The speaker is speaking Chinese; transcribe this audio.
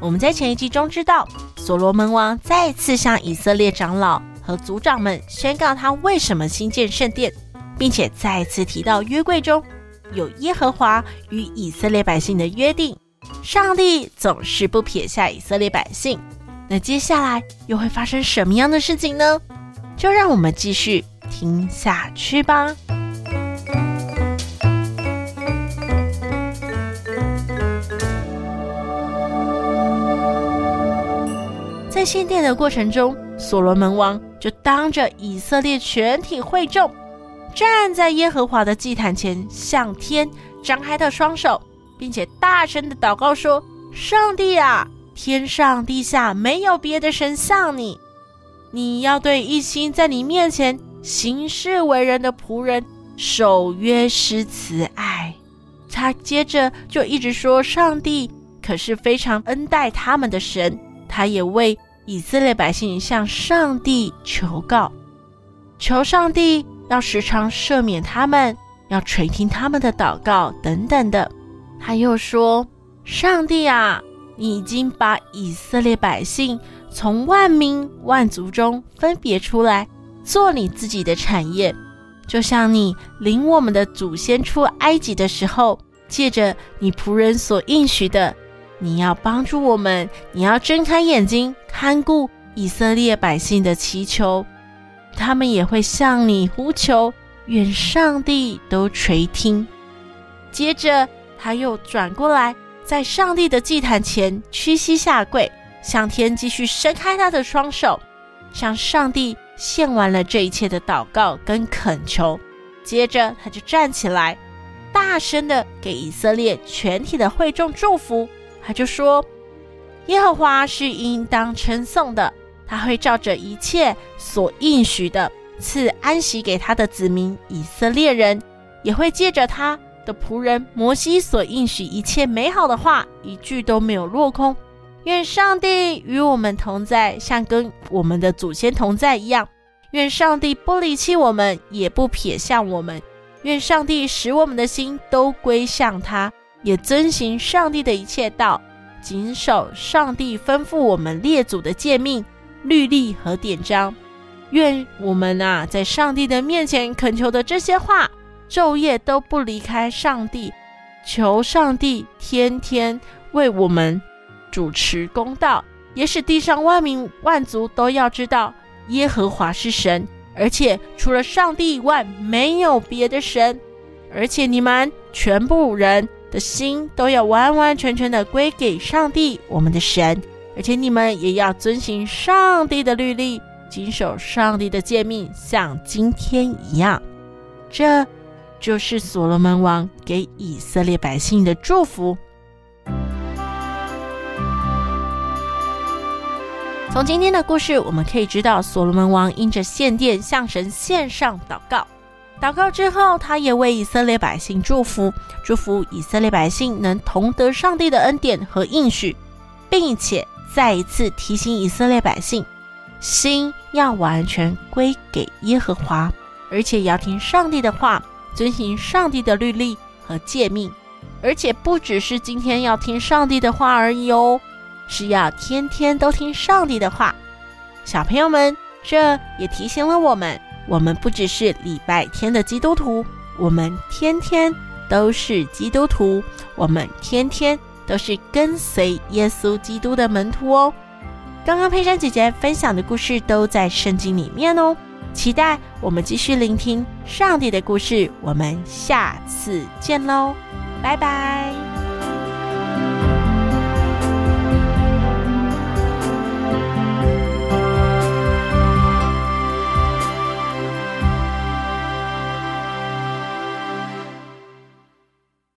我们在前一集中知道。所罗门王再次向以色列长老和族长们宣告他为什么兴建圣殿，并且再次提到约柜中有耶和华与以色列百姓的约定，上帝总是不撇下以色列百姓。那接下来又会发生什么样的事情呢？就让我们继续听下去吧。在献殿的过程中，所罗门王就当着以色列全体会众，站在耶和华的祭坛前，向天张开的双手，并且大声的祷告说：“上帝啊，天上地下没有别的神像你，你要对一心在你面前行事为人的仆人守约施慈爱。”他接着就一直说：“上帝可是非常恩待他们的神，他也为。”以色列百姓向上帝求告，求上帝要时常赦免他们，要垂听他们的祷告等等的。他又说：“上帝啊，你已经把以色列百姓从万民万族中分别出来，做你自己的产业，就像你领我们的祖先出埃及的时候，借着你仆人所应许的。”你要帮助我们，你要睁开眼睛看顾以色列百姓的祈求，他们也会向你呼求，愿上帝都垂听。接着，他又转过来，在上帝的祭坛前屈膝下跪，向天继续伸开他的双手，向上帝献完了这一切的祷告跟恳求。接着，他就站起来，大声的给以色列全体的会众祝福。他就说：“耶和华是应当称颂的，他会照着一切所应许的赐安息给他的子民以色列人，也会借着他的仆人摩西所应许一切美好的话，一句都没有落空。愿上帝与我们同在，像跟我们的祖先同在一样。愿上帝不离弃我们，也不撇下我们。愿上帝使我们的心都归向他。”也遵行上帝的一切道，谨守上帝吩咐我们列祖的诫命、律例和典章。愿我们啊，在上帝的面前恳求的这些话，昼夜都不离开上帝，求上帝天天为我们主持公道，也使地上万民万族都要知道耶和华是神，而且除了上帝以外没有别的神。而且你们全部人。的心都要完完全全的归给上帝，我们的神，而且你们也要遵行上帝的律例，谨守上帝的诫命，像今天一样。这就是所罗门王给以色列百姓的祝福。从今天的故事，我们可以知道，所罗门王因着献殿向神献上祷告。祷告之后，他也为以色列百姓祝福，祝福以色列百姓能同得上帝的恩典和应许，并且再一次提醒以色列百姓，心要完全归给耶和华，而且要听上帝的话，遵行上帝的律例和诫命，而且不只是今天要听上帝的话而已哦，是要天天都听上帝的话。小朋友们，这也提醒了我们。我们不只是礼拜天的基督徒，我们天天都是基督徒，我们天天都是跟随耶稣基督的门徒哦。刚刚佩珊姐姐分享的故事都在圣经里面哦，期待我们继续聆听上帝的故事。我们下次见喽，拜拜。